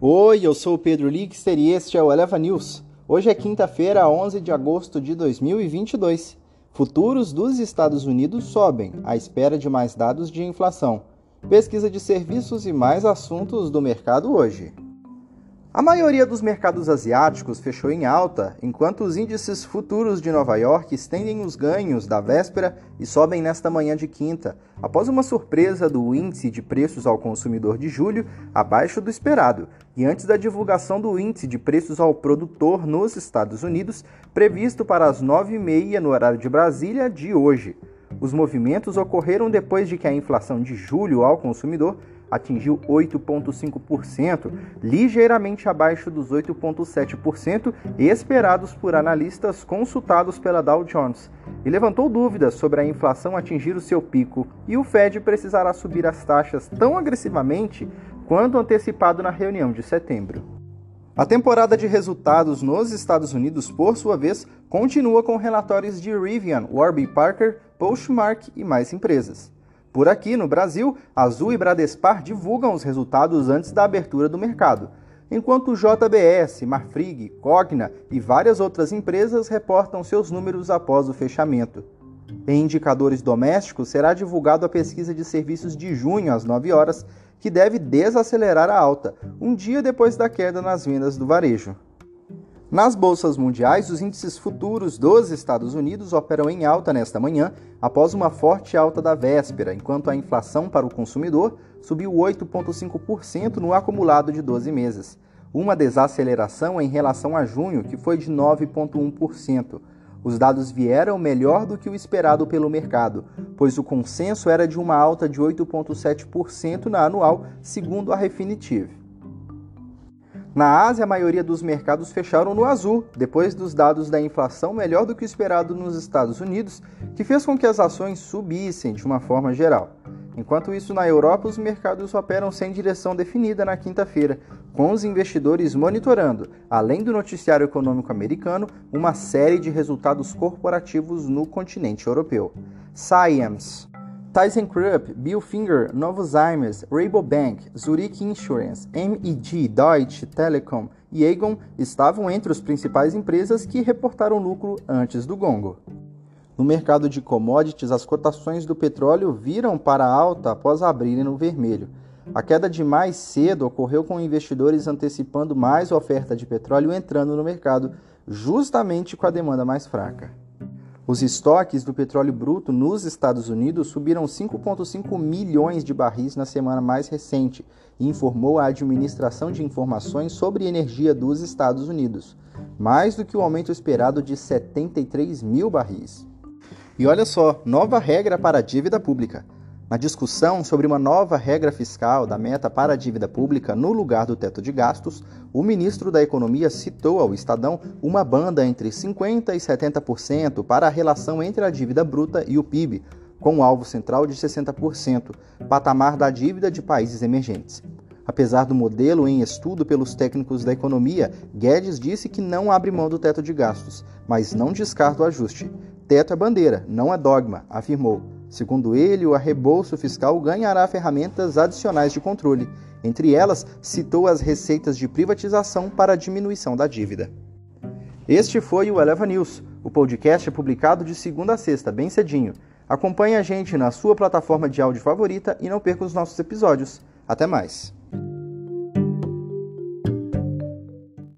Oi, eu sou o Pedro Lixter e este é o Eleva News. Hoje é quinta-feira, 11 de agosto de 2022. Futuros dos Estados Unidos sobem, à espera de mais dados de inflação. Pesquisa de serviços e mais assuntos do mercado hoje. A maioria dos mercados asiáticos fechou em alta, enquanto os índices futuros de Nova York estendem os ganhos da véspera e sobem nesta manhã de quinta, após uma surpresa do índice de preços ao consumidor de julho abaixo do esperado, e antes da divulgação do índice de preços ao produtor nos Estados Unidos, previsto para as 9h30 no horário de Brasília de hoje. Os movimentos ocorreram depois de que a inflação de julho ao consumidor atingiu 8,5%, ligeiramente abaixo dos 8,7% esperados por analistas consultados pela Dow Jones, e levantou dúvidas sobre a inflação atingir o seu pico e o Fed precisará subir as taxas tão agressivamente quanto antecipado na reunião de setembro. A temporada de resultados nos Estados Unidos, por sua vez, continua com relatórios de Rivian, Warby Parker, Postmark e mais empresas. Por aqui, no Brasil, Azul e Bradespar divulgam os resultados antes da abertura do mercado, enquanto JBS, Marfrig, Cogna e várias outras empresas reportam seus números após o fechamento. Em indicadores domésticos, será divulgado a pesquisa de serviços de junho às 9 horas, que deve desacelerar a alta, um dia depois da queda nas vendas do varejo. Nas bolsas mundiais, os índices futuros dos Estados Unidos operam em alta nesta manhã, após uma forte alta da véspera, enquanto a inflação para o consumidor subiu 8,5% no acumulado de 12 meses, uma desaceleração em relação a junho, que foi de 9,1%. Os dados vieram melhor do que o esperado pelo mercado, pois o consenso era de uma alta de 8,7% na anual, segundo a Refinitiv. Na Ásia, a maioria dos mercados fecharam no azul, depois dos dados da inflação melhor do que o esperado nos Estados Unidos, que fez com que as ações subissem de uma forma geral. Enquanto isso, na Europa, os mercados operam sem direção definida na quinta-feira, com os investidores monitorando, além do noticiário econômico americano, uma série de resultados corporativos no continente europeu. Science ThyssenKrupp, Billfinger, Novozymes, Rabobank, Zurich Insurance, MEG, Deutsche Telekom e Aegon estavam entre as principais empresas que reportaram lucro antes do gongo. No mercado de commodities, as cotações do petróleo viram para alta após abrirem no vermelho. A queda de mais cedo ocorreu com investidores antecipando mais oferta de petróleo entrando no mercado, justamente com a demanda mais fraca. Os estoques do petróleo bruto nos Estados Unidos subiram 5,5 milhões de barris na semana mais recente, informou a Administração de Informações sobre Energia dos Estados Unidos, mais do que o aumento esperado de 73 mil barris. E olha só, nova regra para a dívida pública. Na discussão sobre uma nova regra fiscal da meta para a dívida pública no lugar do teto de gastos, o ministro da Economia citou ao Estadão uma banda entre 50% e 70% para a relação entre a dívida bruta e o PIB, com o alvo central de 60%, patamar da dívida de países emergentes. Apesar do modelo em estudo pelos técnicos da economia, Guedes disse que não abre mão do teto de gastos, mas não descarta o ajuste. Teto é bandeira, não é dogma, afirmou. Segundo ele, o arrebolso fiscal ganhará ferramentas adicionais de controle. Entre elas, citou as receitas de privatização para a diminuição da dívida. Este foi o Eleva News. O podcast é publicado de segunda a sexta, bem cedinho. Acompanhe a gente na sua plataforma de áudio favorita e não perca os nossos episódios. Até mais!